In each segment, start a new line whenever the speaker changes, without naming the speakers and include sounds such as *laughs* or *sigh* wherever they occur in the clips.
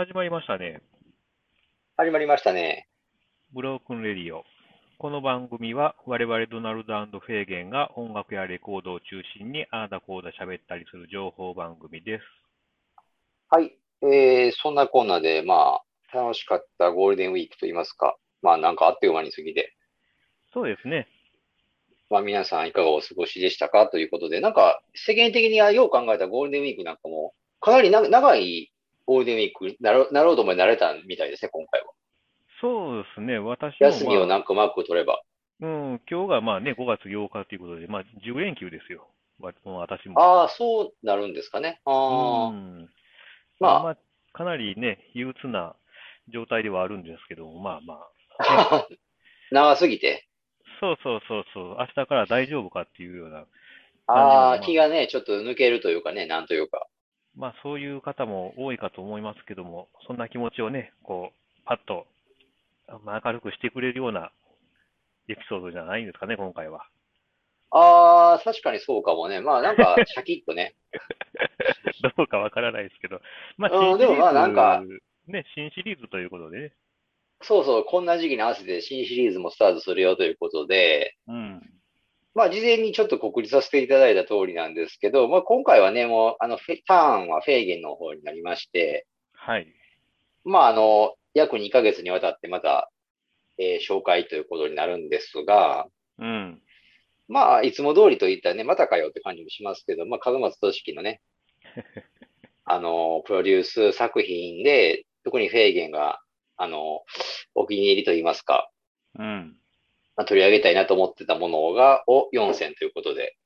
始まりましたね。
始まりましたね。
ブロークンレディオ。この番組は我々ドナルドフェーゲンが音楽やレコードを中心にああだこうだ喋ったりする情報番組です。
はい。えー、そんなコーナーで、まあ、楽しかったゴールデンウィークといいますか、まあなんかあっという間に過ぎて、
そうですね。
まあ皆さんいかがお過ごしでしたか？ということで、なんか世間的にはよう考えたゴールデンウィークなんかも、かなりな長いゴールデンウィークなろなろうともなれたみたいですね、今回は。
そうですね。私も、
休みを
まあ、
なんかうまく取れば。
うん、今日がまあね、5月8日ということで、まあ10連休ですよ。私も。
ああ、そうなるんですかね。ああ、
うん。
まあ
まあ、かなりね、憂鬱な状態ではあるんですけども、まあまあ、*laughs*
長すぎて。
そうそうそうそう、明日から大丈夫かっていうような、
ああ、気がね、ちょっと抜けるというかね、なんというか。
まあそういう方も多いかと思いますけども、そんな気持ちをね、こう、パッと、まあ、明るくしてくれるようなエピソードじゃないんですかね、今回は。
ああ、確かにそうかもね。まあなんか、*laughs* シャキッとね。*laughs*
どうかわからないですけど、まあ
うんでもまあなんか
新シリーズ、ね、新シリーズということでね、
そうそう、こんな時期に合わせて新シリーズもスタートするよということで、
うん、
まあ事前にちょっと告知させていただいた通りなんですけど、まあ今回はね、もう、あの、ターンはフェーゲンの方になりまして、
はい、
まああの、約2ヶ月にわたってまた、えー紹介ということになるんですが、
うん、
まあいつも通りといったね、またかよって感じもしますけど、まあ門松俊樹のね、*laughs* あの、プロデュース作品で、特にフェーゲンが、あの、お気に入りといいますか、
うん、
まあ、取り上げたいなと思ってたものが、を4選ということで。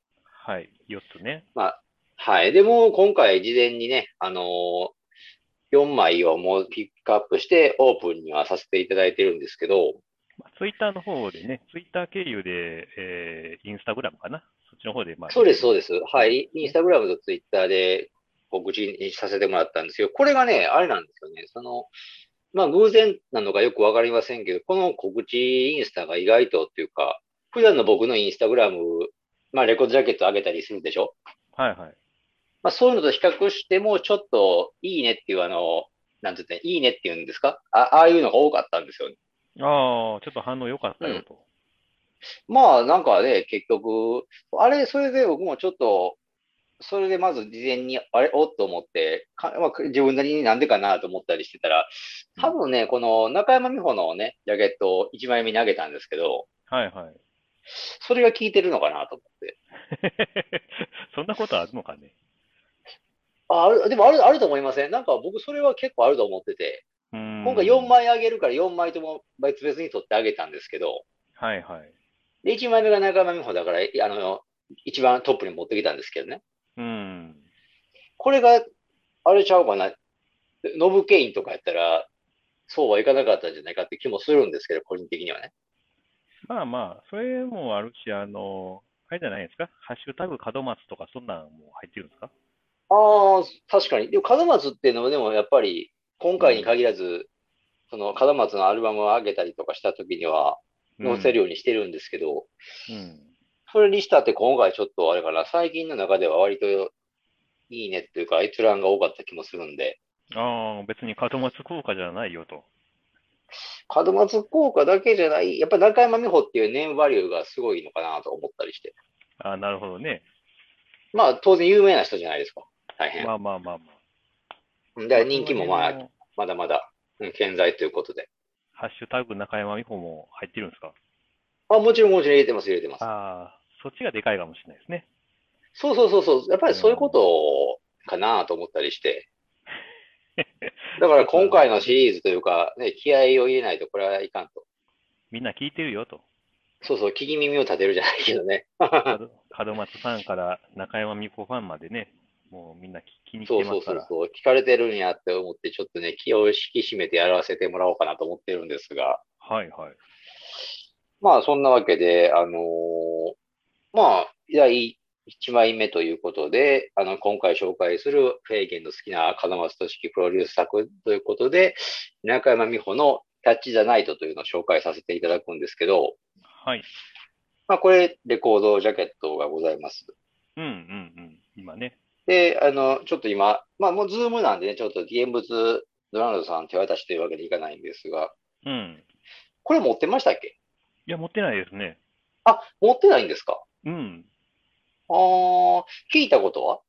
はい、4つね。
まあ、はい。でも、今回事前にね、あのー4枚をもうピックアップしてオープンにはさせていただいてるんですけど、
まあ、ツイッターの方でね、ツイッター経由で、えー、インスタグラムかな、そっちの方で、まあ、
そうです、そうです。はい。インスタグラムとツイッターで告知にさせてもらったんですよ。これがね、あれなんですよね。その、まあ偶然なのかよくわかりませんけど、この告知インスタが意外とっていうか、普段の僕のインスタグラム、まあレコードジャケット上げたりするでしょ？
はいはい。
まあそういうのと比較しても、ちょっといいねっていうあの、なんて言って、いいねっていうんですか？あああいうのが多かったんですよね。
ああ、ちょっと反応良かったよと。
まあなんかね、結局、あれ、それで僕もちょっと、それでまず事前に、あれ、おっと思って、かまあ、自分なりになんでかなと思ったりしてたら、多分ね、この中山美穂のね、ジャケットを1枚目に投げたんですけど、
はいはい。
それが効いてるのかなと思って。*laughs*
そんなことあるのかね？
あ、あるでもある、あると思いません？なんか僕それは結構あると思ってて、
今
今回4枚あげるから4枚とも別々に取ってあげたんですけど、
はいはい。
で、1枚目が中山美穂だから、あの、一番トップに持ってきたんですけどね。
うん。
これが、あれちゃうかな。ノブケインとかやったら、そうはいかなかったんじゃないかって気もするんですけど、個人的にはね。
まあまあ、それもあるし、あの、あれじゃないですか。ハッシュタグ門松とか、そんなんも入ってるんですか？
ああ、確かに。でも、門松っていうのも、でもやっぱり、今回に限らず、その、門松のアルバムを上げたりとかした時には、載せるようにしてるんですけど、
うん。
それにしたって今回ちょっとあれかな、最近の中では割といいねっていうか、閲覧が多かった気もするんで、
ああ、別に門松効果じゃないよと。
門松効果だけじゃない、やっぱ中山美穂っていうネームバリューがすごいのかなと思ったりして。
ああ、なるほどね。
まあ、当然有名な人じゃないですか。大変。
まあまあまあまあ。
だから人気もまあ、まだまだ、うん、健在ということで。
ハッシュタグ中山美穂も入ってるんですか？
あ、もちろんもちろん入れてます、入れてます。
ああ、そっちがでかいかもしれないですね。
そうそうそうそう。やっぱりそういうことかなと思ったりして。*laughs* だから今回のシリーズというか、ね、気合を入れないとこれはいかんと。
みんな聞いてるよと。
そうそう、聞き耳を立てるじゃないけどね。
門門松さんから中山美穂ファンまでね、もうみんな聞きに来てますから。
うそうそう。聞かれてるんやって思って、ちょっとね、気を引き締めてやらせてもらおうかなと思ってるんですが。
はいはい。
まあ、そんなわけで、あのーまあ、第1枚目ということで、あの、今回紹介するフェーゲンの好きな角松敏生プロデュース作ということで、中山美穂の CATCH THE NITE というのを紹介させていただくんですけど、
はい。
まあ、これ、レコードジャケットがございます。
うんうんうん。今ね。
で、あの、ちょっと今、まあもうズームなんでね、ちょっと現物ドナルドさん手渡しというわけでいかないんですが、
うん。
これ持ってましたっけ？
いや、持ってないですね。
あ、持ってないんですか？
うん。
ああ、聞いたことは？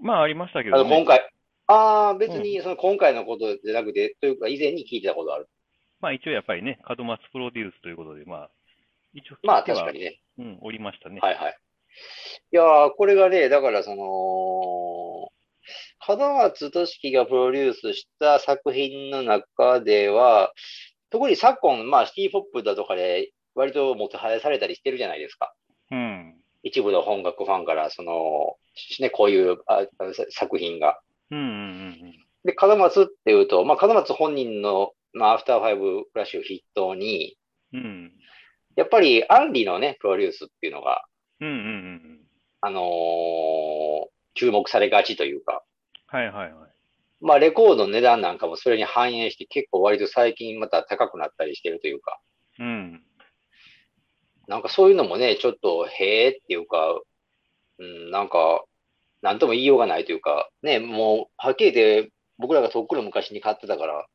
まあ、ありましたけ
あの。今回。ああ、別にその今回のことじゃなくて、というか以前に聞いてたことある。
まあ、一応やっぱりね、門松プロデュースということで、まあ、一応
まあ確かにね。
うん、おりましたね。
はいはい。いやー、これがね、だからその、門松俊樹がプロデュースした作品の中では、特に昨今、まあシティポップだとかで割ともてはやされたりしてるじゃないですか。
うん。
一部の本格ファンから、その、ね、こういうあ作品が。
うんうんうん
で、角松っていうと、まあ角松本人の、まあ、アフターファイブフラッシュを筆頭に、
うん。うん。
やっぱり杏里のね、プロデュースっていうのが、
うんうんうんうん。
あのー注目されがちというか、
はいはいはい。
まあ、レコードの値段なんかもそれに反映して結構割と最近また高くなったりしてるというか、
うん。
なんかそういうのもね、ちょっとへえっていうか、うん、なんか、なんとも言いようがないというか、ね、もう、はっきり言って僕らがとっくの昔に買ってたから、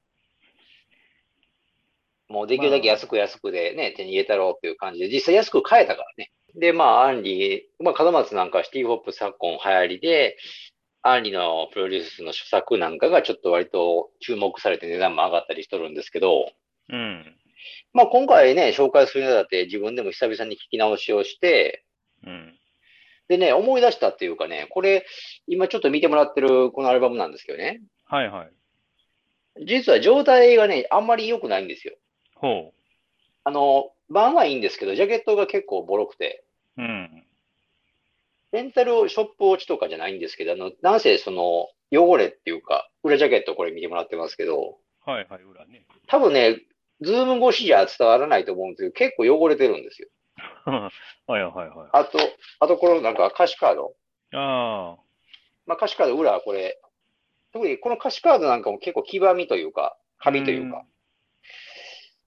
もうできるだけ安く安くでね、手に入れたろうっていう感じで、実際安く買えたからね。で、まあ、アンリ、まあ、門松なんかはシティホップ昨今流行りで、アンリのプロデュースの著作なんかがちょっと割と注目されて値段も上がったりしとるんですけど、
うん。
まあ今回ね、紹介するにあたって自分でも久々に聞き直しをして、
うん。
でね、思い出したっていうかね、これ、今ちょっと見てもらってるこのアルバムなんですけどね、
はいはい。
実は状態がね、あんまり良くないんですよ。
ほ
あの、版はいいんですけど、ジャケットが結構ボロくて、
う。うん。
レンタルショップ落ちとかじゃないんですけど、あの、なんせその、汚れっていうか、裏ジャケットこれ見てもらってますけど、
はいはい、裏ね。
多分ね、ズーム越しじゃ伝わらないと思うんですけど、結構汚れてるんですよ。*laughs*
はいはいはい。
あと、あとこのなんか歌詞カード。
あ
まあ歌詞カード裏はこれ、特にこの歌詞カードなんかも結構黄ばみというか、カビというか、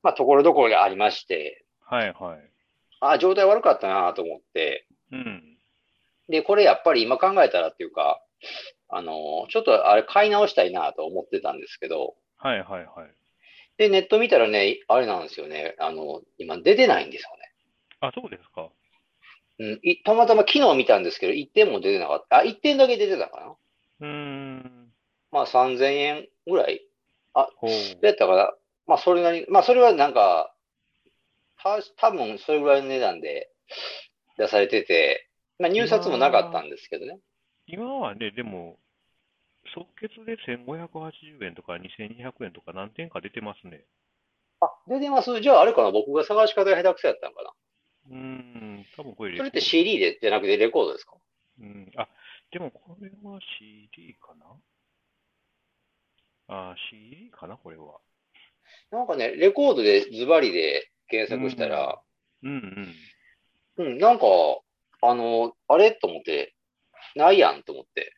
まあところどころでありまして、
あ。はいはい。
ああ、状態悪かったなと思って、
うん。
で、これやっぱり今考えたらっていうか、あの、ちょっとあれ買い直したいなと思ってたんですけど、
はいはいはい。
で、ネット見たらね、あれなんですよね、あの、今出てないんですよね。
あ、そうですか。
うん、いたまたま昨日見たんですけど、1点も出てなかった。あ、1点だけ出てたかな
うーん。
まあ3000円ぐらい
ほう。
どうやったかなまあそれなり、まあそれはなんか、た多分それぐらいの値段で出されてて、まあ入札もなかったんですけどね。
今はね、でも、即決で1580円とか2200円とか何点か出てますね。
あ、出てますじゃああれかな僕が探し方が下手くそやったのかな
うーん。多分これ
それって CD でじゃなくてレコードですか？
うん。あ、でもこれは CD かな？あ、CD かな？これは。
なんかね、レコードでズバリで検索したら、
うんうん。
うん、なんか、あの、あれと思って、ないやんと思って。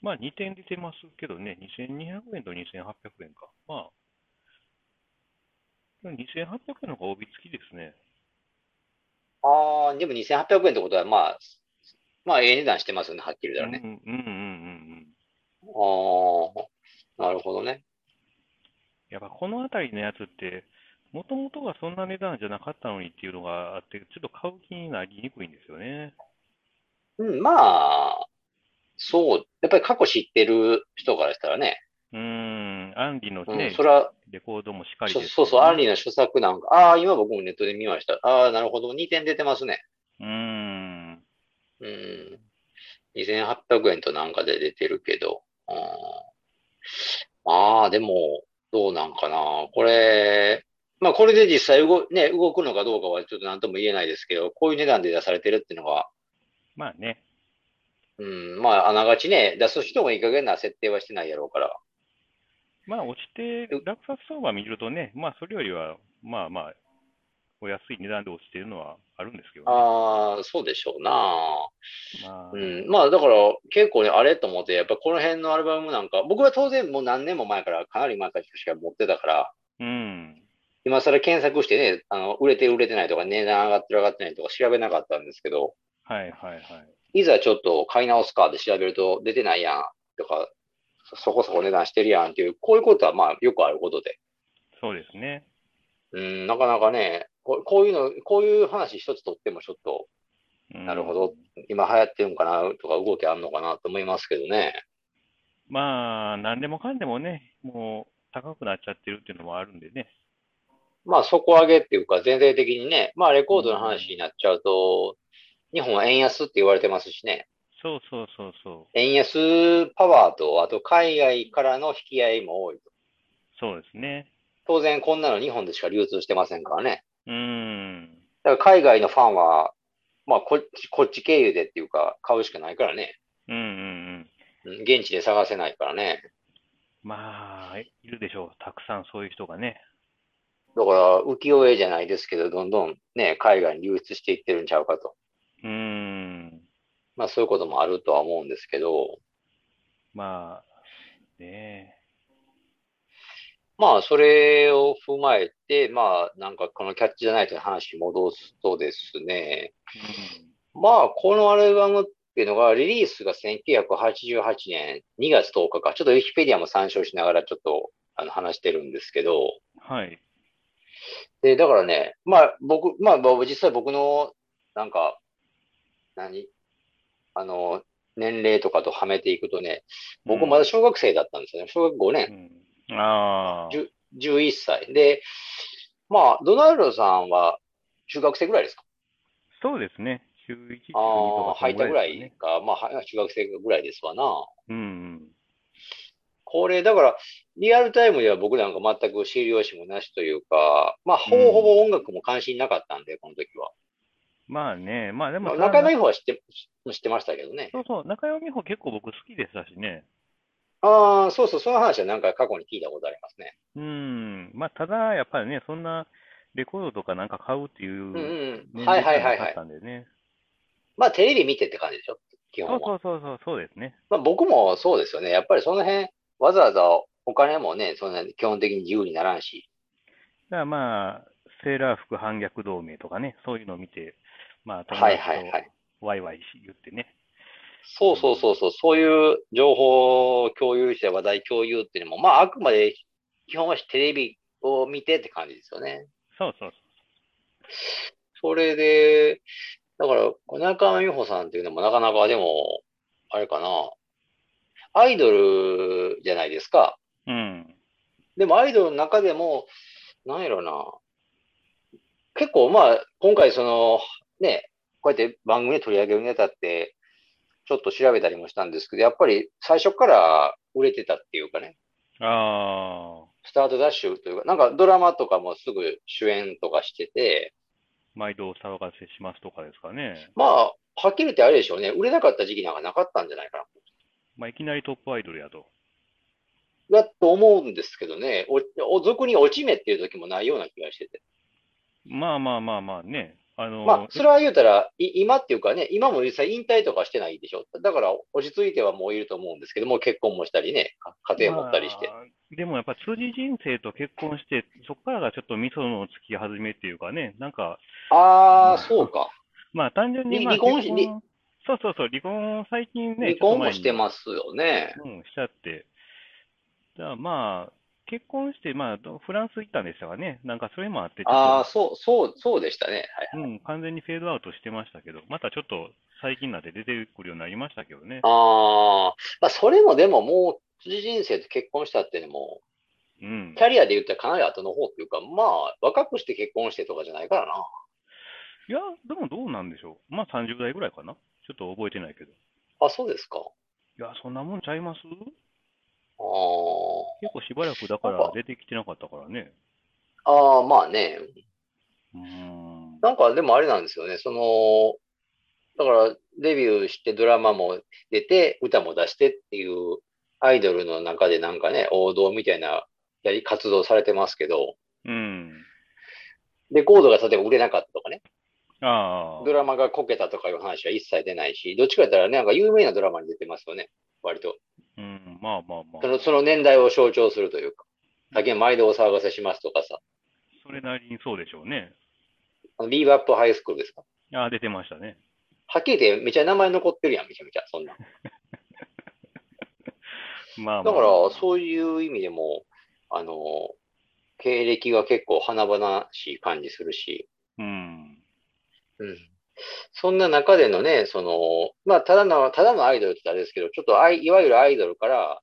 まあ2点出てますけどね、2200円と2800円か。まあ、2800円の方が帯付きですね。
ああ、でも2800円ってことは、まあ、まあ、ええ値段してますよね、はっきり言ったらね。
うんうんうんうんうん。
ああ、なるほどね。
やっぱこの辺りのやつって、もともとはそんな値段じゃなかったのにっていうのがあって、ちょっと買う気になりにくいんですよね。
うん、まあ、そう、やっぱり過去知ってる人からしたらね、
うーん、アンリの
うん
ね、
それは、
レコードもしっかり
そ
です
そうそう、アン
リ。
リの著作なんか、ああ、今僕もネットで見ました。ああ、なるほど、2点出てますね。
うーん。
うん。2800円となんかで出てるけど。うんああ、でも、どうなんかな。これ、まあこれで実際動、ね、動くのかどうかはちょっと何とも言えないですけど、こういう値段で出されてるっていうのは、
まあね。
うん、まああながちね、出す人もいい加減な設定はしてないやろうから。
まあ落ちて、落札相場見るとね、まあそれよりは、まあまあ、お安い値段で落ちてるのはあるんですけどね。
ああ、そうでしょうな。
まあ、
うん、まあだから結構ね、あれと思って、やっぱこの辺のアルバムなんか、僕は当然もう何年も前から、かなり前からしか持ってたから、
うん。
今更検索してね、あの、売れてる売れてないとか、値段上がってる上がってないとか調べなかったんですけど、
はいはいはい。
いざちょっと買い直すかで調べると出てないやんとか、そこそこ値段してるやんっていう、こういうことはまあよくあることで。
そうですね。
うん、なかなかね、ここういうの、こういう話一つとってもちょっと、
うん
なるほど。今流行ってるのかなとか動きあるのかなと思いますけどね。
まあ、何でもかんでもね、もう高くなっちゃってるっていうのもあるんでね。
まあ底上げっていうか全体的にね、まあレコードの話になっちゃうと、日本は円安って言われてますしね。
そうそうそうそ
円安パワーと、あと海外からの引き合いも多いと。
う。そうですね。
当然こんなの日本でしか流通してませんからね。
うーん。
だから海外のファンは、まあこっち、こっち経由でっていうか買うしかないからね。
うんうんうん。
うん現地で探せないからね。
まあ、いるでしょう。たくさんそういう人がね。
だから浮世絵じゃないですけど、どんどんね、海外に流出していってるんちゃうかと。
うーん。
まあそういうこともあるとは思うんですけど、
まあ、ね
まあそれを踏まえて、まあなんかこのキャッチじゃないという話に戻すとですね、まあこのアルバムっていうのがリリースが1988年2月10日か、ちょっとウィキペディアも参照しながらちょっとあの話してるんですけど、
うん。はい。
で、だからね、まあ僕、まあ僕実際僕のなんか、何？あの、年齢とかとはめていくとね、僕まだ小学生だったんですよね。小学5
う
年。
ん。ああ。
10 11歳。で、まあ、ドナルドさんは中学生ぐらいですか？
そうですね。中1、中2と
ああ、
か、
入ったぐらい
ね。
か。まあ、は中学生ぐらいですわな。
うんうん。
これ、だから、リアルタイムでは僕なんか全く知る由もなしというか、まあ、ほぼほぼ音楽も関心なかったんで、この時は。
まあね、まあでも
まあ、中山美穂は知って、知ってましたけどね。
そうそう、中山美穂結構僕好きでしたしね。
ああ、そうそう、その話はなんか過去に聞いたことありますね。
うん。まあただ、やっぱりね、そんなレコードとかなんか買うっていう
うんうん。
年
はい
齢じゃなかっ
はいはいはい。
たんでね。
まあ、テレビ見てって感じでしょ基本は。
そうそうそう、そうですね。
まあ、僕もそうですよね。やっぱりその辺、わざわざお金もね、そんな基本的に自由にならんし。
だからまあ、セーラー服反逆同盟とかね、そういうのを見て、まあ
い
達と
はいはい。
ワイワイし言ってね。
そうそうそうそう、そういう情報を共有して話題共有っていうのも、まあ、あくまで基本はテレビを見てって感じですよね。
そうそう
それで、だから、中山美穂さんっていうのもなかなかでも、あれかな、アイドルじゃないですか。
うん。
でもアイドルの中でも、なんやろな。結構まあ、今回その、ね、こうやって番組で取り上げるネタって、ちょっと調べたりもしたんですけど、やっぱり最初から売れてたっていうかね、
ああ、
スタートダッシュというか、なんかドラマとかもすぐ主演とかしてて、
毎度お騒がせしますとかですかね。
まあ、はっきり言ってあれでしょうね、売れなかった時期なんかなかったんじゃないかな。
まあいきなりトップアイドルやと。
だと思うんですけどね、お、お俗に落ち目っていう時もないような気がしてて。
まあまあまあまあね。あの、
まあ、それは言うたら、い今っていうかね、今も実際引退とかしてないでしょ？だから、落ち着いてはもういると思うんですけども、結婚もしたりね、か家庭持ったりして。
まあでもやっぱ辻人生と結婚して、そこからがちょっと味噌のつき始めっていうかね、なんか、
ああ、そうか。
まあ単純に
り
まあ
離婚し
そうそうそう、離婚最近ね、
離婚もしてますよね。
うん、しちゃって。だからまあ、結婚して、まあ、どフランス行ったんでしたかね。なんかそれもあって、
ああ、そう、そう、そうでしたね。はい。
うん、完全にフェードアウトしてましたけど、またちょっと最近になって出てくるようになりましたけどね。
ああ、まあ、それもでももう、辻人生と結婚したっていうのも、
うん
キ。ャリアで言ったらかなり後の方っていうか、まあ、若くして結婚してとかじゃないからな。
いや、でもどうなんでしょう。まあ30代ぐらいかな。ちょっと覚えてないけど。い
あ、そうですか。
や、そんなもんちゃいます？
あー
結構しばらくだから出てきてなかったからね。
あー、まあね。
うーん。
なんかでもあれなんですよね。その、だからデビューしてドラマも出て、歌も出してっていうアイドルの中でなんかね、王道みたいなやり活動されてますけど、
うん。
レコードが例えば売れなかったとかね、
ああ。
ドラマがこけたとかいう話は一切出ないし、どっちかやったらね、なんか有名なドラマに出てますよね。割と。
うん、まあまあまあ
そ。のその年代を象徴するというか。だけ毎度お騒がせしますとかさ。
それなりにそうでしょうね。
あのビーバップハイスクールですか？
ああ、出てましたね。
はっきり言ってめちゃ名前残ってるやん、めちゃめちゃ。そんな。*laughs*
まあまあ。
だから、そういう意味でも、あの、経歴が結構華々しい感じするし、
うん。
うん。そんな中でのね、その、まあ、ただの、ただのアイドルってあれですけど、ちょっとアイ、いわゆるアイドルから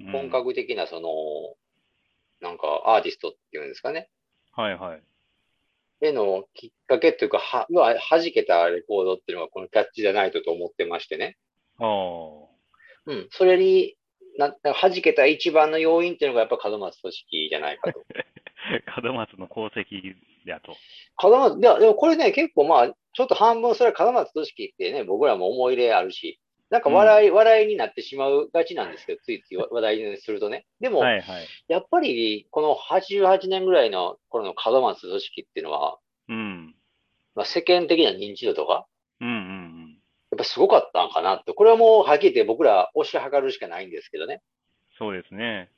うん
本格的な、その、なんかアーティストっていうんですかね。
はいはい。
へのきっかけっていうか、は、まあ、弾けたレコードっていうのがこのキャッチじゃないとと思ってましてね。
ああ。
うん。それに、な、弾けた一番の要因っていうのがやっぱ門松俊樹じゃないかと。*laughs*
門松の功績だと。
門松、いや、でもこれね、結構まあ、ちょっと半分それは門松俊樹ってね、僕らも思い入れあるし、なんか笑い、笑いになってしまうがちなんですけど、ついつい *laughs* 話題にするとね。でも、
はいはい。
やっぱり、この88年ぐらいの頃の門松俊樹っていうのは、
うん。
まあ、世間的な認知度とか、
うんうん
やっぱすごかったんかなって。これはもう、はっきり言って僕ら推し量るしかないんですけどね。
そうですね。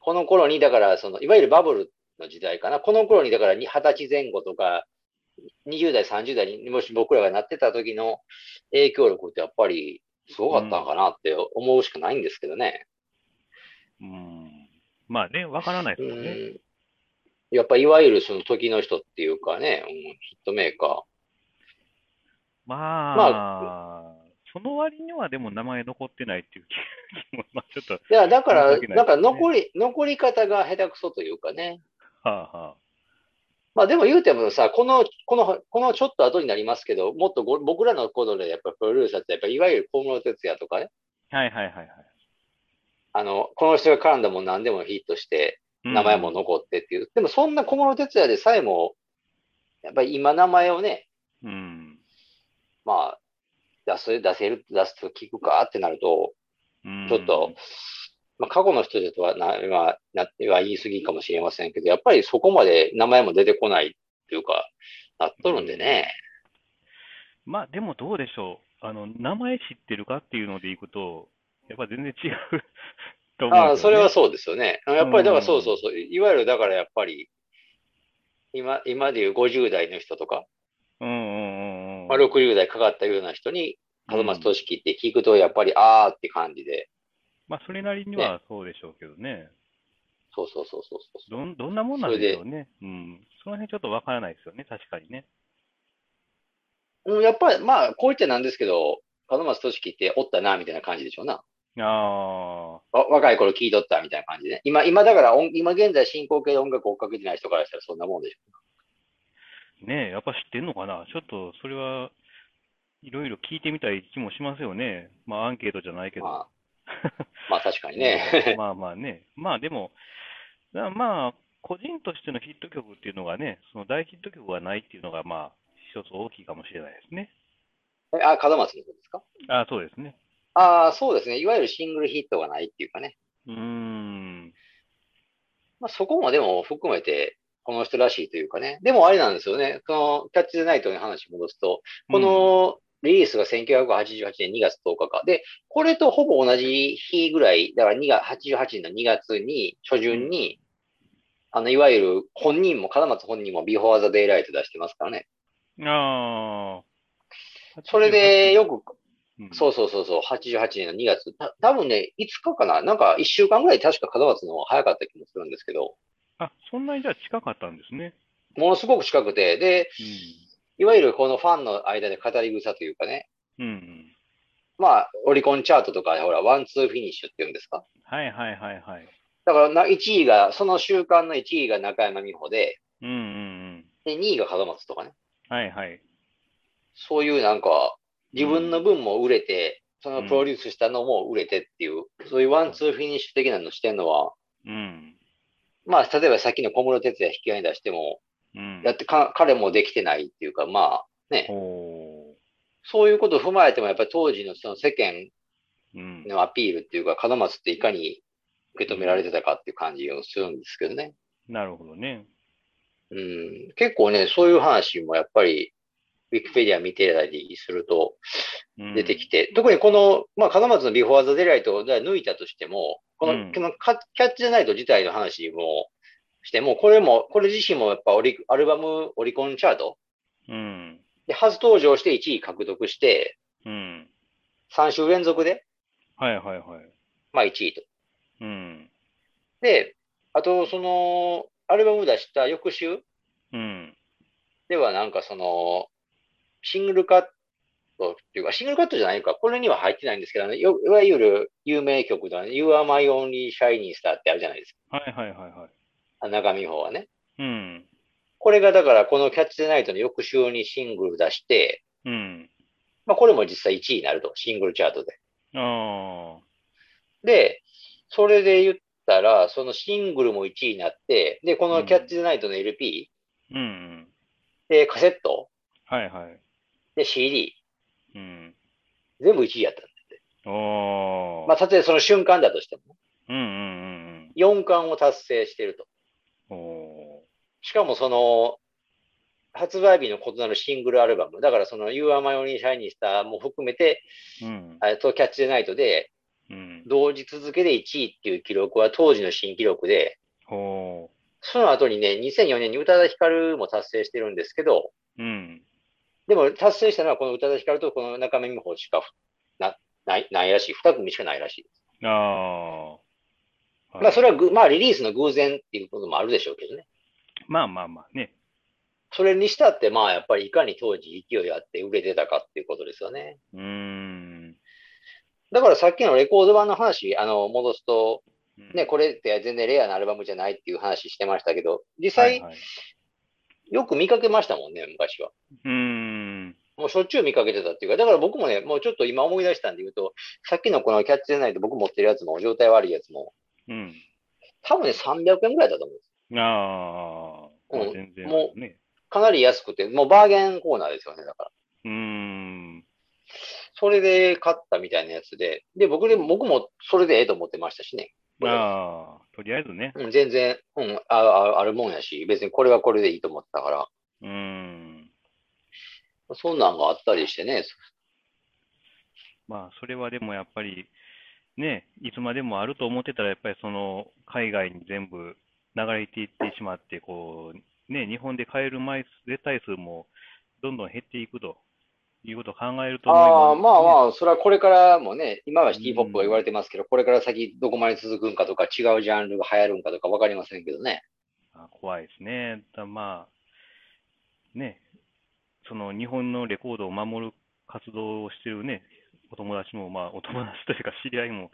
この頃に、だから、その、いわゆるバブルの時代かな。この頃に、だから、に20歳前後とか、20代、30代にもし僕らがなってた時の影響力ってやっぱりすごかったんかなって思うしかないんですけどね。
うん。まあね、わからないですよね。
うん。やっぱいわゆるその時の人っていうかね、うんヒットメーカ
まあ、その割にはでも名前残ってないっていう気も、*laughs* まあちょっと、
ー。いや、だから、
な
んか残り、残り方が下手くそというかね。
はあは
まあでも言うてもさ、この、この、このちょっと後になりますけど、もっとご僕らの頃でやっぱプロデューサーって、やっぱいわゆる小室哲也とかね、
あ。はいはいはいはい。
あの、この人が絡んだもん何でもヒットして、
うん
名前も残ってっていう。でもそんな小室哲也でさえも、やっぱり今名前をね、
うん。
まあ、出す、出せる、出すと聞くかってなると、
うん
ちょっと、まあ過去の人とはな、は、なっては言い過ぎかもしれませんけど、やっぱりそこまで名前も出てこないっていうか、なっとるんでね。
まあでもどうでしょう。あの、名前知ってるかっていうのでいくと、やっぱ全然違う *laughs* と思うん
あ。それはそうですよね。やっぱりだから
うん
そうそうそう。いわゆるだからやっぱり、今、今でいう50代の人とか、
うんうんうんうん。
まあ、60代かかったような人に、門松俊樹って聞くと、やっぱり、あーって感じで、
まあそれなりにはそうでしょうけどね。
そうそうそうそうそう。
どん、どんなもんなんでしょうね。うん。その辺ちょっとわからないですよね。確かにね。
うん、やっぱり、まあ、こう言っちゃなんですけど、門松俊樹っておったな、みたいな感じでしょうな。
ああ。
わ若い頃聞いとったみたいな感じでね。今、今だから音、今現在進行形で音楽を追っかけてない人からしたらそんなもんでしょ
ねえ、やっぱ知ってんのかな？ちょっとそれは、いろいろ聞いてみたい気もしますよね。まあアンケートじゃないけ
う。
ど。
まあ、*laughs* まあ確かにね。
まあまあね。まあでも、だまあ、個人としてのヒット曲っていうのがね、その大ヒット曲がないっていうのが、まあ、一つ大きいかもしれないですね。
えあ、門松のことですか？
あそうですね。
ああ、そうですね。いわゆるシングルヒットがないっていうかね。
うーん。
まあそこもでも含めて、この人らしいというかね。でもあれなんですよね。このキャッチ・ザ・ナイトに話戻すと、このリリースが1988年2月10日か。で、これとほぼ同じ日ぐらい、だから2月、88年の2月に、初旬に、あの、いわゆる本人も、角松本人も Before the Daylight 出してますからね。
うん、ああ。
それでよく、
うん、
そうそうそうそう、88年の2月。た多分ね、5日かななんか1週間ぐらい確か角松の方が早かった気もするんですけど、
あ、そんなにじゃあ近かったんですね。
ものすごく近くて、で、いわゆるこのファンの間で語り草というかね、
うん。うん。
まあ、オリコンチャートとか、ほら、ワンツーフィニッシュっていうんですか。
はいはいはいはい。
だからな、1位が、その週間の1位が中山美穂で、
うんうんうん。
で、2位が角松とかね。
はいはい。
そういうなんか、自分の分も売れて、そのプロデュースしたのも売れてっていう、そういうワンツーフィニッシュ的なのしてんのは、
うん。
まあ、例えばさっきの小室哲哉引き合いに出しても、
うん。
やってか、彼もできてないっていうか、まあ、ね。そういうことを踏まえても、やっぱり当時のその世間
うん。
のアピールっていうか、門松っていかに受け止められてたかっていう感じをするんですけどね。
なるほどね。
うん、結構ね、そういう話もやっぱり、ウィキペディア見てたりすると
うん
出てきて、特にこの、まあ、門松のビフォーザデライトを抜いたとしても、この、
うん
このカキャッチじゃないと自体の話もしても、これも、これ自身もやっぱオリ、アルバムオリコンチャート？
うん。
で初登場して1位獲得して、
うん。
3週連続で、
はいはいはい。
まあ1位と。
うん。
で、あと、その、アルバム出した翌週？
うん。
ではなんかその、シングルカットっていうか、シングルカットじゃないか、これには入ってないんですけど、ね、よいわゆる有名曲の、ね、You Are My Only Shining Star ってあるじゃないですか。
はいはいはいはい。
あ中身方はね。
うん。
これがだからこのキャッチ・ザ・ナイトの翌週にシングル出して、
うん。
まあこれも実際1位になると、シングルチャートで。
ああ。
で、それで言ったら、そのシングルも1位になって、で、このキャッチ・ザ・ナイトの LP、
うんうん。
で、カセット、
はいはい。
で、CD、
うん。
全部1位やったんだ。
おー。
まあ、たとえその瞬間だとしても、
うんうんうん
4冠を達成していると。しかもその、発売日の異なるシングルアルバム、だからその You Are My Only Shining Star も含めて、
ー。うん。
と、キャッチ・ザ・ナイトで、
うん。
同時続けで1位っていう記録は当時の新記録で、
お
その後にね、2004年に宇多田ヒカルも達成してるんですけど、
ー。うん。
でも達成したのはこの宇多田ヒカルとこの中目美穂しかなないないらしい。二組しかないらしい。
ああ。
まあそれはぐ、まあリリースの偶然っていうこともあるでしょうけどね。
まあまあまあね。
それにしたってまあやっぱりいかに当時勢いあって売れてたかっていうことですよね。
うーん。
だからさっきのレコード版の話、あの、戻すと、
うん
ね、これって全然レアなアルバムじゃないっていう話してましたけど、実際
はいはい。
よく見かけましたもんね、昔は。
うーん。
もうしょっちゅう見かけてたっていうか、だから僕もね、もうちょっと今思い出したんで言うと、さっきのこのキャッチでないと僕持ってるやつも、状態悪いやつも、
うん。
多分ね、300円ぐらいだと思うんです。
ああ。まあ
うん
全然
もう
ね。
かなり安くて、もうバーゲンコーナーですよね、だから。
うーん。
それで買ったみたいなやつで、で、僕で、僕もそれでええと思ってましたしね。
ああ。とりあえずね。
うん、全然、うんああ、あるもんやし、別にこれはこれでいいと思ってたから、
うーん。
そんなんがあったりしてね。
まあ、それはでもやっぱり、ね、いつまでもあると思ってたら、やっぱりその、海外に全部流れていってしまって、こう、ね、日本で買える枚数、絶対数もどんどん減っていくということを考えると思い
ああ、
ます
まあまあ、それはこれからもね、今はシティポップが言われてますけど、これから先どこまで続くんかとか、違うジャンルが流行るんかとかわかりませんけどね。
あ怖いですね。だまあ、ね、その日本のレコードを守る活動をしてるね、お友達も、まあ、お友達というか知り合いも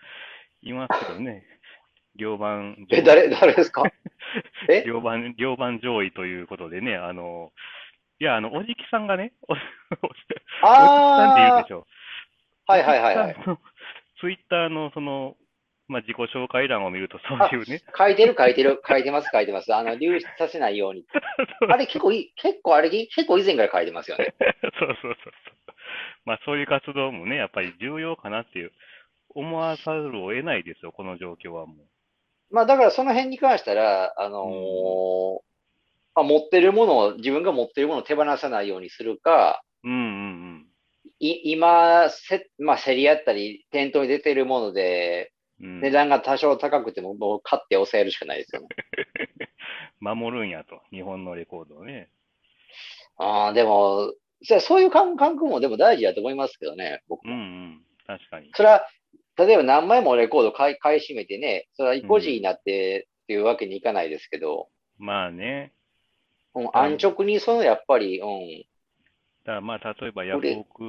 いますけどね、*laughs* 両番
え、誰、誰ですか？*laughs* え？
両番、両番上位ということでね、あの、いや、あの、おじきさんがね、おおじきさんって言う
あ
でしょ。
あ、はいはいはいはい。
ツイッターのその、まあ、自己紹介欄を見ると、そういうね、
書いてる書いてる、書いてます書いてます。あの、流出させないように。*laughs* あれ結構いい、結構あれ、結構以前から書いてますよね。*laughs*
そうそうそうそう。まあ、そういう活動もね、やっぱり重要かなっていう、思わざるを得ないですよ、この状況はもう。
まあだからその辺に関したら、あのーまあ、持ってるものを、自分が持ってるものを手放さないようにするか、
うんうん
い今せ、まあ、競り合ったり、店頭に出てるもので、
うん。うん
値段が多少高くても、もう買って抑えるしかないですよね。*laughs*
守るんやと、日本のレコードをね。
ああ、でも、そそういう感感覚もでも大事だと思いますけどね、僕
うんうん、確かに。
それは、例えば何枚もレコード買い買い占めてね、それは意固地になってっていうわけにいかないですけど、
まあね。
うん、安直にそのやっぱり、うん、
だからまあ、例えばヤフオク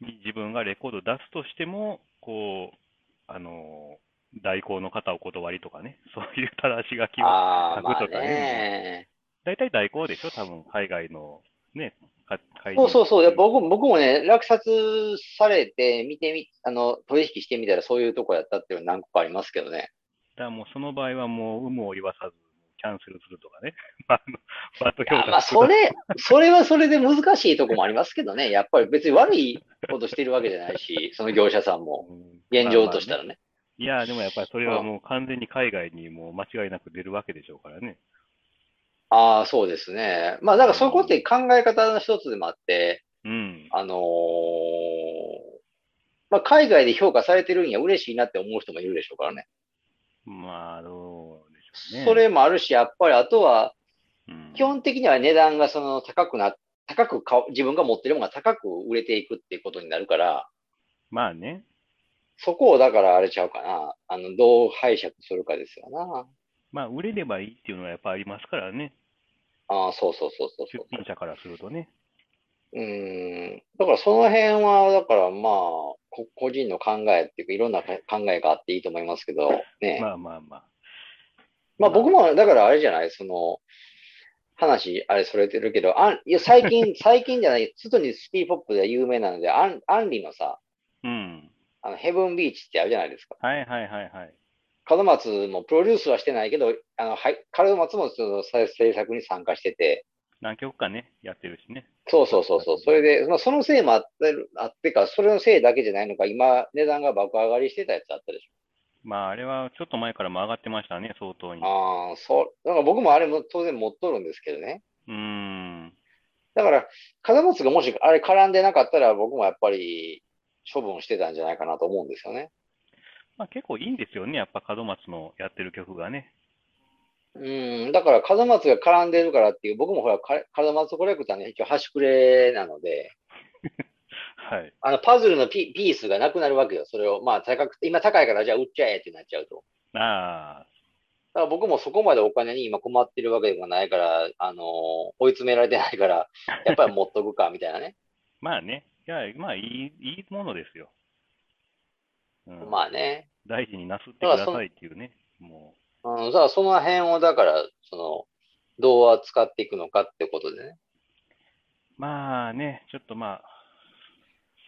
に自分がレコードを出すとしても、こう、あの、代行の方お断りとかね、*laughs* そういう正し書きを、書くとかね
ね。
大体代行でしょ、多分、海外のね、
そうそうそう。僕も僕もね、落札されて、見てみ、あの、取引してみたらそういうとこやったっていうのは何個かありますけどね。
だからもうその場合はもう有無を言わさず、キャンセルするとかね。*laughs*
まあ、
する
それ、それはそれで難しいとこもありますけどね。やっぱり別に悪いことしてるわけじゃないし、*laughs* その業者さんも、
うん
現状としたらね。
いや、でもやっぱりそれはもう完全に海外にもう間違いなく出るわけでしょうからね。
ああ、そうですね。まあ、だからそこって考え方の一つでもあって、
うん。
あのーまあ、海外で評価されてるんや嬉しいなって思う人もいるでしょうからね。
まあ、どうでしょうね。
それもあるし、やっぱりあとは、
うん、
基本的には値段がその高くな、高く買う、自分が持ってるものが高く売れていくっていうことになるから、
まあね。
そこをだからあれちゃうかな。あの、どう拝借するかですよな。
まあ、売れればいいっていうのはやっぱありますからね。
ああ、そうそうそうそう
出
そう。
品者からするとね。
うーん。だからその辺は、だからまあ、こ個人の考えっていうか、いろんなか考えがあっていいと思いますけど、ね。
まあまあまあ。
まあ僕も、だからあれじゃない、その、話、あれそれてるけど、あんいや最近、*laughs* 最近じゃない、外にスキーポップで有名なので、アンアンリのさ、
うん。
あの、ヘブンビーチってあるじゃないですか。
はいはいはいはい。
門松もプロデュースはしてないけど、あの、はい、門松もその制作に参加してて、
何曲かね、やってるしね。
そうそうそうそう。それで、まあ、そのせいもあってる、あってか、それのせいだけじゃないのか、今、値段が爆上がりしてたやつあったでし
まあ、あれはちょっと前からも上がってましたね、相当に。
ょ。ああ、そう。だから僕もあれも当然持っとるんですけどね。
うーん。
だから、門松がもしあれ絡んでなかったら、僕もやっぱり処分してたんじゃないかなと思うんですよね。
まあ結構いいんですよね、やっぱ門松のやってる曲がね。
うん、だから門松が絡んでるからっていう、僕もほら、か門松コレクターの一応端くれなので、*laughs*
はい。
あの、パズルのピピースがなくなるわけよ。それを、まあ、高くて、今高いから、じゃあ売っちゃえってなっちゃうと。
ああ、
だから僕もそこまでお金に今困ってるわけでもないから、あのー追い詰められてないから、*laughs* やっぱり持っとくか、みたいなね。
まあね。いや、まあいい、いいものですよ。うん。
まあね。
大事になすってくださいっていうね。も
うん、だからその辺を、だから、その、どう扱っていくのかってことでね。
う。まあね、ちょっとまあ、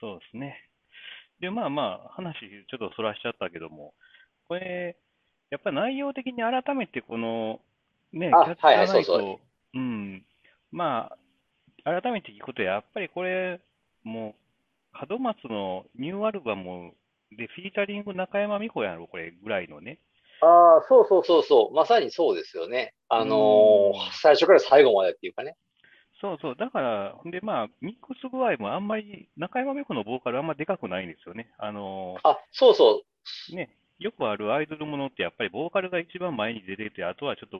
そうですね。で、まあまあ、話ちょっとそらしちゃったけども、これ、やっぱ内容的に改めてこの、ね、
あ
キャッチャーナイト、
はいはいそうそ
うん、まあ、改めて聞くと、やっぱりこれ、もう、門松のニューアルバムでフィーチャリング中山美穂やろ、これぐらいのね。
ああ、そうそうそうそう。まさにそうですよね。あのー
うん
最初から最後までっていうかね。
そうそう、だから、で、まあ、ミックス具合もあんまり、中山美穂のボーカルあんまでかくないんですよね。あの
あ、そうそう。
ね、よくあるアイドルものってやっぱりボーカルが一番前に出てて、あとはちょっと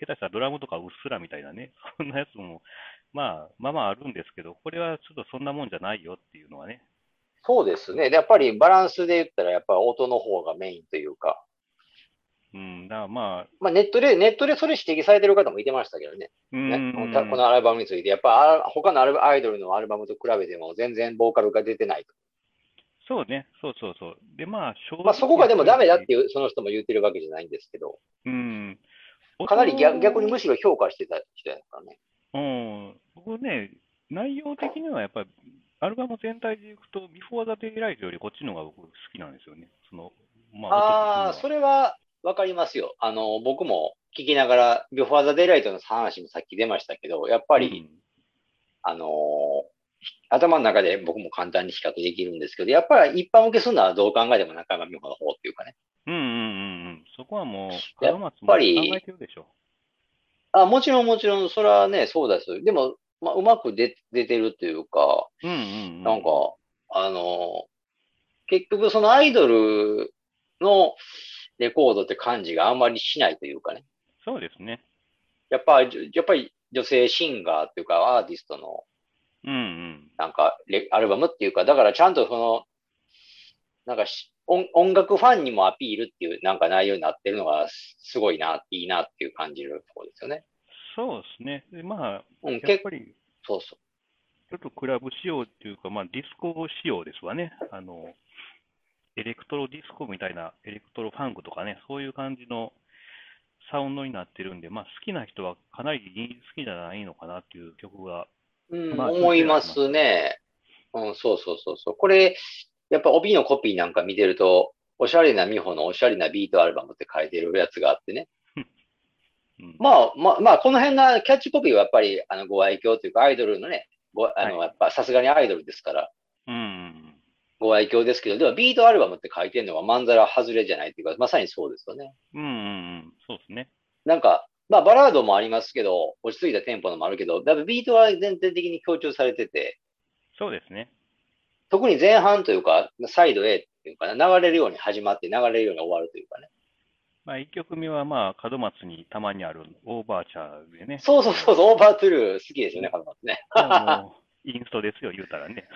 下手したらドラムとかうっすらみたいなね、*laughs* そんなやつも、まあ、まあまああるんですけど、これはちょっとそんなもんじゃないよっていうのはね。
そうですね。でやっぱりバランスで言ったら、やっぱり音の方がメインというか。
うん、だまあ、
まあネットで、ネットでそれ指摘されてる方もいてましたけどね。
う
ね
ん、
このアルバムについて、やっぱあ他のアルバアイドルのアルバムと比べても全然ボーカルが出てないと。
そうね、そうそうそう。で、まあ、
まあそこがでもダメだっていう、その人も言ってるわけじゃないんですけど、
うん。
かなり逆
音
逆にむしろ評価してた人やからね。
うん、僕ね、内容的にはやっぱり、アルバム全体でいくと、ビフォーザデイライトよりこっちの方が僕好きなんですよね。その、ま
ああ、
音的には
それはわかりますよ。あの、僕も聞きながら、ビフォーザデイライトの話もさっき出ましたけど、やっぱり、あのー頭の中で僕も簡単に比較できるんですけど、やっぱり一般受けするのはどう考えても中山美穂の方っていうかね。
うん、うんうんうんうん。そこはもう、
やっぱり。あ、もちろんもちろん、それはね、そうですよ。でも、まあ、うまく出出てるというか、
うんうんうん。
なんか、あのー結局そのアイドルのレコードって感じがあんまりしないというかね。
そうですね。
やっぱ、やっぱり女性シンガーっていうか、アーティストの
うんうん。
なんかレ、アルバムっていうか、だからちゃんとその、なんかし音音楽ファンにもアピールっていうなんか内容になってるのがすすごいな、いいなっていう感じるところですよね。
そうですね。で、まあ、
うん、
やっぱり、
そうそ
ちょっとクラブ仕様っていうか、まあ、ディスコ仕様ですわね。あの、エレクトロディスコみたいな、エレクトロファンクとかね、そういう感じのサウンドになってるんで、まあ、好きな人はかなり好きじゃないのかなっていう曲が、
う。うん、
まあ
思いますね。うん、そうそうそうそう。これ、やっぱ帯のコピーなんか見てると、おしゃれな美穂のおしゃれなビートアルバムって書いてるやつがあってね。*laughs*
うん、
まあ、まあ、まあ、この辺がキャッチコピーはやっぱり、あの、ご愛嬌というか、アイドルのね、ご、あの、
はい
やっぱさすがにアイドルですから、ご愛嬌ですけど、でもビートアルバムって書いてるのはまんざら外れじゃないっていうか、まさにそうですよね。
うん、うんそうですね。
なんか、まあバラードもありますけど、落ち着いたテンポのもあるけど、だビートは全体的に強調されてて、
そうですね。
特に前半というか、サイド A っていうかな、流れるように始まって流れるように終わるというかね。
まあ、1曲目は、まあ、門松にたまにあるオーバーチャーでね。
そうそうそうそう、オーバートゥルー好きですよね、カズマね。
インストですよ、言うたらね。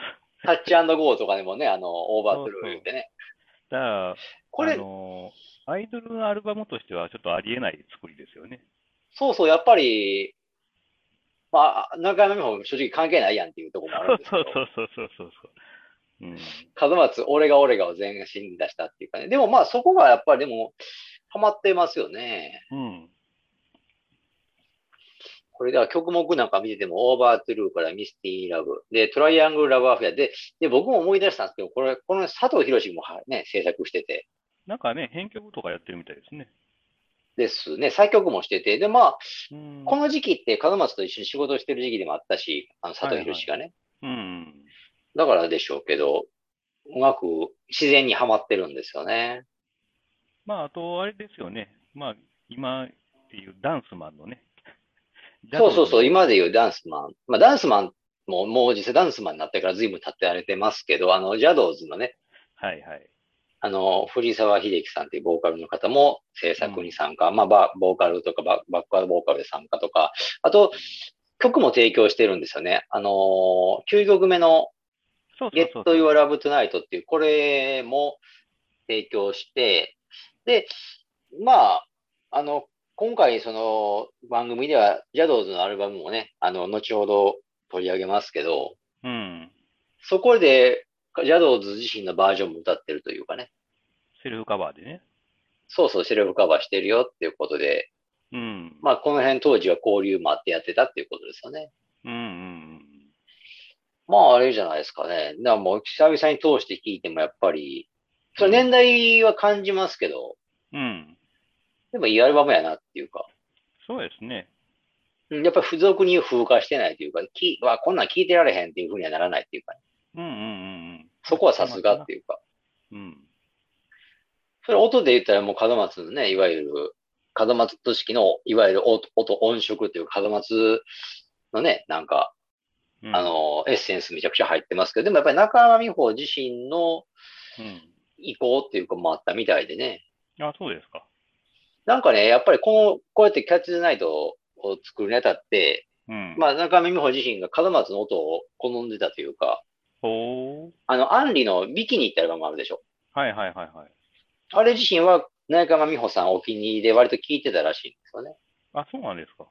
タッチゴーとかでもね、あの、オーバートゥルー言ってね。
だから、
これ
あ、の、アイドルのアルバムとしてはちょっとありえない作りですよね。
そうそう、やっぱり、まあ、中山美穂正直関係ないやんっていうところもあるんですけ
そう
ど、
そうそうそうそうそう。うん。
門松、俺が俺がを全身に出したっていうかね。でもまあそこがやっぱりでも、ハマってますよね。
うん。
これでは曲目なんか見てても、オーバートゥルーからミスティーラブ。で、トライアングルラブアフェアで、で、僕も思い出したんですけど、これ、この佐藤博もはね、制作してて、
なんかね、編曲とかやってるみたいですね。
ですね、作曲もしてて、で、まあ、
うん。
この時期って門松と一緒に仕事をしてる時期でもあったし、あの佐藤博がね。
うん。
だからでしょうけど、うまく自然にはまってるんですよね。
まあ、あと、あれですよね。まあ、今っていうダンスマンのね。
そうそうそう、今で言うダンスマン。まあ、ダンスマンももう実際ダンスマンになってから随分経ってられてますけど、あの、ジャドーズのね、
はいはい。
あの、藤沢秀樹さんっていうボーカルの方も制作に参加。まあ、バボーカルとかババックワードボーカルで参加とか、あと、曲も提供してるんですよね。あのー、9曲目の Get。Your Love Tonight っていう、これも提供して、で、まあ、あの、今回その番組では、ジャドーズのアルバムもね、あの、後ほど取り上げますけど、
うん。
そこで、ジャドーズ自身のバージョンも歌ってるというかね、
セルフカバーでね。
そうそう、セルフカバーしてるよっていうことで、
うん。
まあ、この辺当時は交流もあってやってたっていうことですよね。
うんうん
まあ、あれじゃないですかね。だからもう、久々に通して聞いてもやっぱり、それ年代は感じますけど、
うん。うん。
でもいいアルバムやなっていうか、
そうですね。
うんやっぱり付属に風化してないというか、きわこんなん聞いてられへんっていうふうにはならないっていうか、ね、
うんうんうんうん。
そこはさすがっていうか、
うん。
それ音で言ったらもう門松のね、いわゆる、門松と式の、いわゆる音、音音色っていうか、門松のね、なんか、
うん
あ、の、エッセンスめちゃくちゃ入ってますけど、でもやっぱり中山美穂自身の
うん。
意向っていうかもあったみたいでね、
あ、そうですか。
なんかね、やっぱりこの、こうやってキャッチ・ザ・ナイトを作るにあたって、
うん。
まあ中山美穂自身が門松の音を好んでたというか。あの、アンリのビキニってアルバムあるでしょ。
はいはいはいはい。
あれ自身は中山美穂さんお気に入りで割と聞いてたらしいんですよね。
あ、そうなんですか。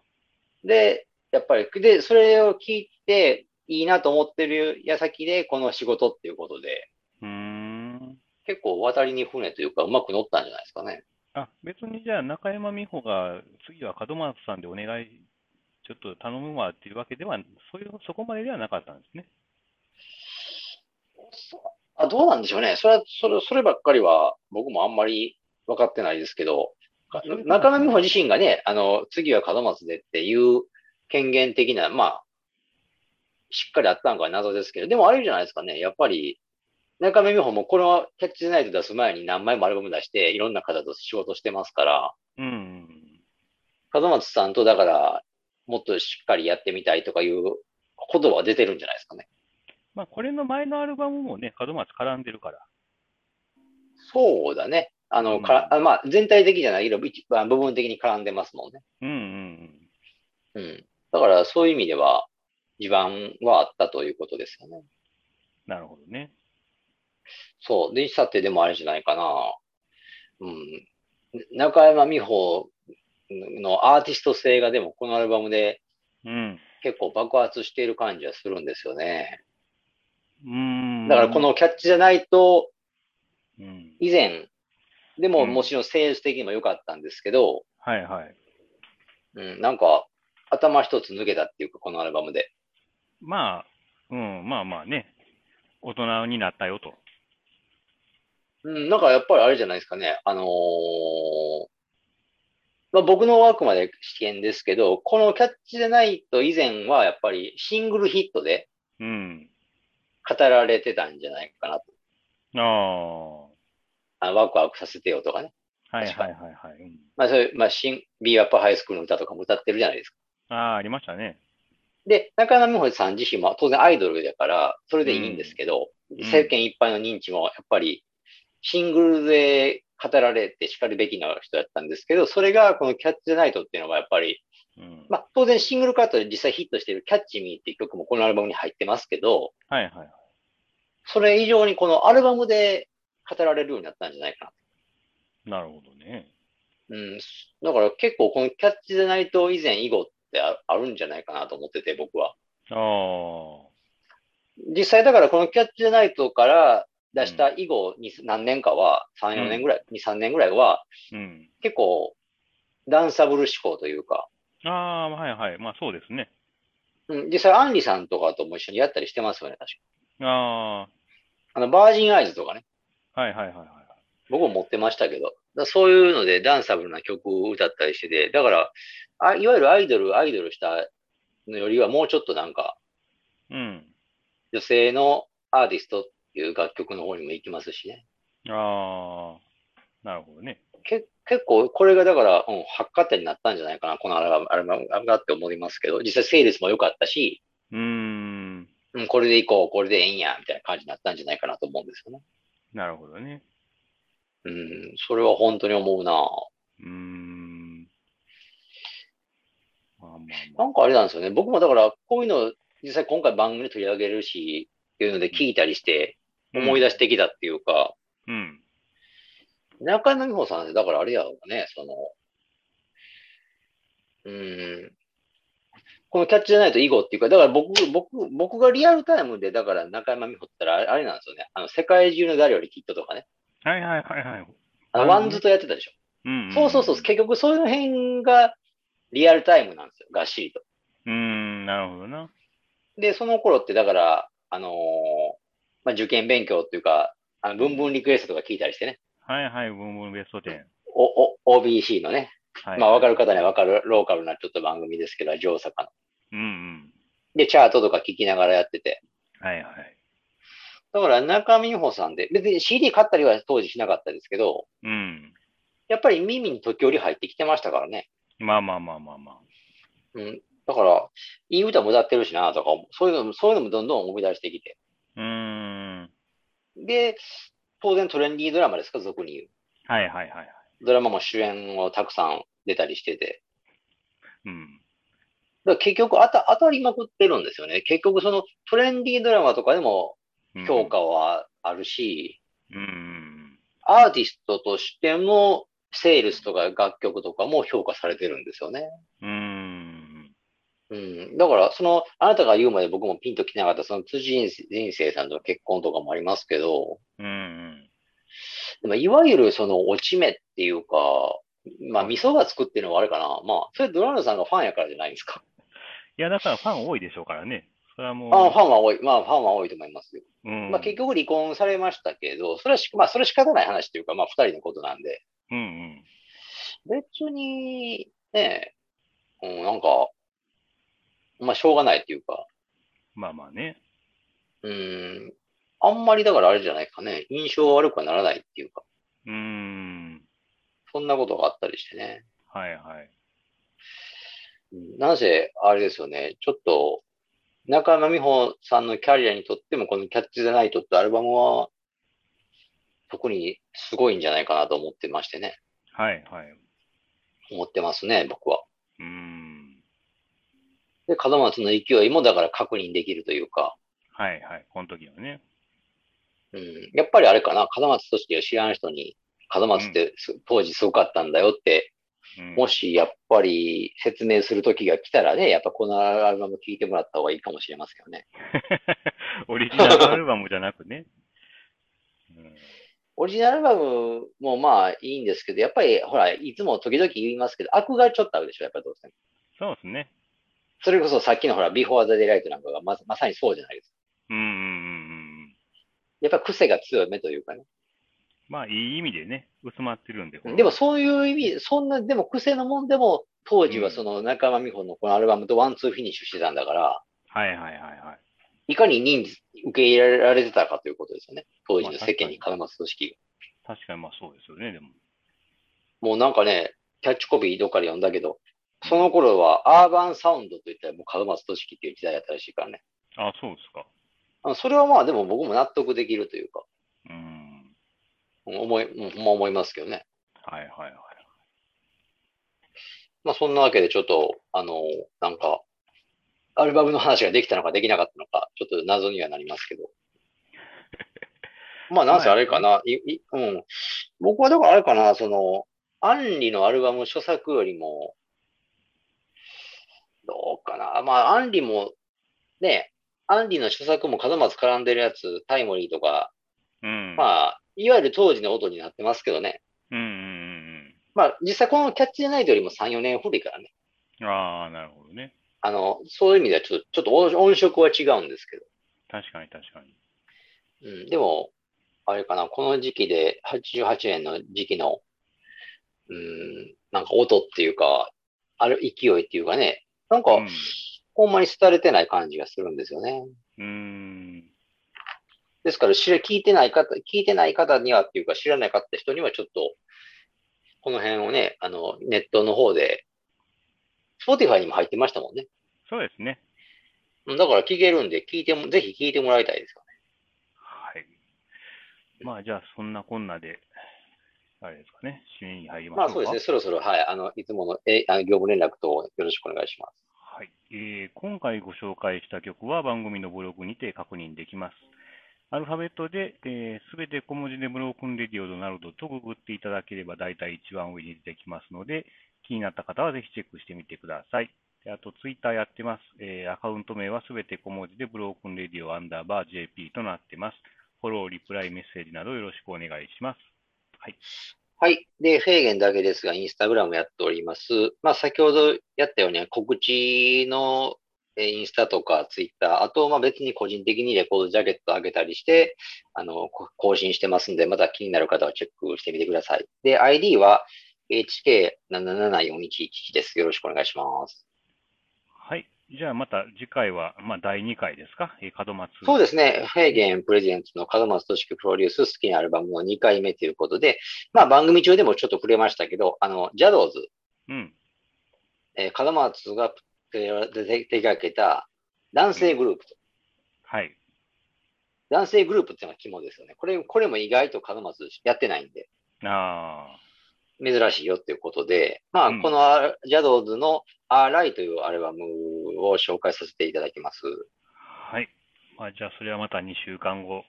で、やっぱり、で、それを聞いていいなと思ってる矢先でこの仕事っていうことで、
うーん。
結構渡りに船というかうまく乗ったんじゃないですかね。
あ、別にじゃあ中山美穂が次は門松さんでお願い、ちょっと頼むわっていうわけでは、そういう、そこまでではなかったんですね。
あ、どうなんでしょうね。それは、それ、そればっかりは僕もあんまり分かってないですけど、中山美穂自身がね、あの、次は門松でっていう権限的な、まあ、しっかりあったのか謎ですけど、でもあれじゃないですかね。やっぱり、中山美穂もこのキャッチナイト出す前に何枚もアルバム出して、いろんな方と仕事してますから、
うん。
門松さんとだから、もっとしっかりやってみたいとかいうことは出てるんじゃないですかね。
まあ、これの前のアルバムもね、門松絡んでるから。
そうだね。あの、
うん
かあまあ、全体的じゃないけど、一番部分的に絡んでますもんね。
うんうん
うん。だから、そういう意味では、地盤はあったということですよね。
うん。なるほどね。
そう。で、さってでもあれじゃないかな。うん。中山美穂のアーティスト性がでもこのアルバムで
うん。
結構爆発している感じはするんですよね。
うーん。
だからこ、のキャッチじゃないと、
うん。
以前、でも
うん
もちろん政治的にも良かったんですけど、
はいはい。
うん、なんか頭一つ抜けたっていうか、このアルバムで。
まあ、うん、まあまあね、大人になったよと。
うん、なんかやっぱりあれじゃないですかね。あのーまあ、僕のあくまで試験ですけど、このキャッチじゃないと以前はやっぱりシングルヒットで
うん。
語られてたんじゃないかなと。
あ
あワクワクさせてよとかね。
あ、はいはいはいはい。うん
まあそういう、まあ、シン、ビーアップハイスクールの歌とかも歌ってるじゃないですか。
ああ、ありましたね。
で、中山美穂さん自身も当然アイドルだから、それでいいんですけど、
ん
世間一般の認知もやっぱりシングルで語られて叱るべきな人だったんですけど、それがこのキャッチ・ザ・ナイトっていうのがやっぱり、
うん。
まあ当然シングルカットで実際ヒットしているキャッチ・ミーっていう曲もこのアルバムに入ってますけど、
はいはい。
それ以上にこのアルバムで語られるようになったんじゃないか
なるほどね。
な。うん。だから結構このキャッチ・ザ・ナイト以前以後ってああるんじゃないかなと思ってて、僕は。
ああ。
実際だからこのキャッチ・ザ・ナイトから出した以後に何年かは、3、4年ぐらい、2、3年ぐらいは、
うん。
結構、ダンサブル思考というか、
ああ、はいはい。まあそうですね。
うん、実際アンリさんとかとも一緒にやったりしてますよね、確か。
あ
あの、バージンアイズとかね、
あ、はいはいはいはい。
僕も持ってましたけど、そういうのでダンサブルな曲を歌ったりしてて、だから、あいわゆるアイドル、アイドルしたのよりはもうちょっとなんか、
うん。
女性のアーティストいう楽曲の方にも行きますしね。
ああ、なるほどね。
け結構、これがだから、うん、発火点になったんじゃないかな、このアルバム、アルバムがって思いますけど、実際セールスも良かったし、
うーん。
うん、これでいこう、これでええんや、みたいな感じになったんじゃないかなと思うんですよね。
なるほどね。
うん、それは本当に思うな
うーん。まあまあまあ。
なんかあれなんですよね。僕もだから、こういうの、実際今回番組で取り上げるし、っていうので聞いたりして、思い出してきたっていうか、
うん。
中山美穂さんって、だからあれやろうね、その、うーん、この CATCH THE NITE 以後っていうか、だから僕、僕、僕がリアルタイムで、だから中山美穂ったらあれなんですよね。あの、世界中の誰よりきっととかね。
はいはいはいはい。
あの、 WANDS とやってたでしょ。
うん、
そうそうそう。結局そういう辺がリアルタイムなんですよ。がっしりと。
うーん、なるほどな。
で、その頃ってだから、あのーまあ、受験勉強っていうか、あの、ブンブンリクエストとか聞いたりしてね。
はいはい、ブンブンベスト10。
お、お、OBC のね。
はい、
まあ、わかる方にはわかる、ローカルなちょっと番組ですけど、上坂の。
うんうん。
で、チャートとか聞きながらやってて。
はいはい。
だから、中見美穂さんで、別に CD 買ったりは当時しなかったですけど、
うん。
やっぱり耳に時折入ってきてましたからね。
まあまあまあまあまあ。
うん。だから、いい歌も歌ってるしな、とか、そういうのも、そういうのもどんどん思い出してきて。
うーん。
で、当然トレンディードラマですか、俗に言う。
はいはいはいはい。
ドラマも主演をたくさん出たりしてて。
うん。
だから結局当た当たりまくってるんですよね。結局そのトレンディードラマとかでも
うん
評価はあるし、
うん。
アーティストとしてもセールスとか楽曲とかも評価されてるんですよね。
うん。
うん。だから、その、あなたが言うまで僕もピンときなかった、その辻人生さんとの結婚とかもありますけど、
うん。
でもいわゆるその落ち目っていうか、まあ、味噌がつくっていうのはあれかな。まあ、それドラムさんがファンやからじゃないんですか？
いや、だからファン多いでしょうからね。それはもう。
あファンは多い。まあ、ファンは多いと思いますよ。
うん。
まあ、結局離婚されましたけど、それはし、まあ、それは仕方ない話というか、まあ、二人のことなんで、
うんうん。
別に、ね、うん、なんか、まあ、しょうがないっていうか、
まあまあね。
うん、あんまりだからあれじゃないかね、印象悪くはならないっていうか、
うーん。
そんなことがあったりしてね。
はいはい。
うんなぜ、あれですよね、ちょっと、中山美穂さんのキャリアにとっても、このキャッチ・ザ・ナイトってアルバムは、特にすごいんじゃないかなと思ってましてね。
はいはい。
思ってますね、僕は。
うーん。
で、門松の勢いもだから確認できるというか、
はいはい。この時はね。
うん、やっぱりあれかな、門松として知らん人に、門松ってす当時すごかったんだよって、
うん、
もしやっぱり説明する時が来たらね、やっぱこのアルバム聴いてもらった方がいいかもしれませんよね。*laughs*
オリジナルアルバムじゃなくね。うん、
オリジナルアルバムもまあいいんですけど、やっぱりほら、いつも時々言いますけど、悪がちょっとあるでしょ、やっぱりどうしても。
そうですね。
それこそさっきのほら、 Before the Daylight なんかがままさにそうじゃないですか。
うんうんうんうん。
やっぱ癖が強めというかね。
まあ、いい意味でね、薄まってるんで。
でもそういう意味、そんな、でも癖のもんでも、当時はその中山美穂のこのアルバムとワンツーフィニッシュしてたんだから、
はいはいはいはい。
いかに人数受け入れられてたかということですよね。当時の世間に絡ます組織が。
確かにまあそうですよね、でも。
もうなんかね、キャッチコピーどっかで読んだけど、その頃はアーバンサウンドといったらもう門松俊樹っていう時代だったらしいからね。
あそうですか。
それはまあでも僕も納得できるというか、
うん。
思い、うんほんま思いますけどね。
はいはいはい。
まあそんなわけでちょっと、あの、なんか、アルバムの話ができたのかできなかったのか、ちょっと謎にはなりますけど。*laughs* まあ、なんせあれかな、いいうん。僕はだからあれかな、その、アンリのアルバム初作よりも、どうかな。まあ、アンリも、ね、アンリの初作も門松絡んでるやつ、タイモリーとか、
うん。
まあ、いわゆる当時の音になってますけどね。
うんうんうん
まあ、実際このキャッチ・ナイトよりも3、4年古いからね。
うん。ああ、なるほどね。
あの、そういう意味ではちょっと、ちょっと音音色は違うんですけど。
確かに確かに。
うん、でも、あれかな、この時期で、88年の時期の、うん、なんか音っていうか、ある勢いっていうかね、なんか、
うん。
ほんまに廃れてない感じがするんですよね。
うーん。
ですから、知ら、聞いてない方、聞いてない方にはっていうか、知らなかった人にはちょっと、この辺をね、あの、ネットの方で、Spotify にも入ってましたもんね。
そうですね。
うんだから聞けるんで、聞いても、ぜひ聞いてもらいたいですよね。
はい。まあ、じゃあ、そんなこんなで、あれですかね、締めに入りましょうか。
まあそうですね、そろそろ、はい、あの、いつもの、え、あの業務連絡とよろしくお願いします。
はい、えー今回ご紹介した曲は番組のブログにて確認できます。アルファベットで、す、え、べ、て小文字でブロークンレディオドナルドとググっていただければ大体一番上に出てきますので、気になった方はぜひチェックしてみてください。であと、ツイッターやってます。えーアカウント名はすべて小文字でブロークンレディオアンダーバー JP となってます。フォロー、リプライ、メッセージなどよろしくお願いします。はい。
はい。で、フェーゲンだけですが、インスタグラムやっております。まあ、先ほどやったように、告知のインスタとかツイッター、あと、まあ別に個人的にレコードジャケット上げたりして、あの、更新してますんで、また気になる方はチェックしてみてください。で、ID は HK774111 です。よろしくお願いします。
はい。じゃあまた次回は、まあ、第2回ですか、えー門松。
そうですね。フェーゲンプレゼンツの門松俊樹プロデュース好きなアルバムの2回目ということで、まあ番組中でもちょっと触れましたけど、あの、ジャドーズ、
うん。
えー、門松が手手手掛けた男性グループと、
はい。
男性グループっていうのが肝ですよね。これ、これも意外と門松やってないんで、
あ
珍しいよっていうことで、まあ、
うん
このアジャドーズのアーライというアルバムを紹介させていただきます。
あ。はい。まあ、じゃあ、それはまた2週間後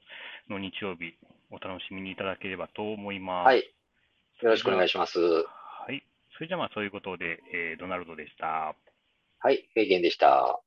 の日曜日、お楽しみにいただければと思います。
はい。よろしくお願いします。
はい。それじゃあ、まあ、そういうことで、えードナルドでした。
はい。フェーゲンでした。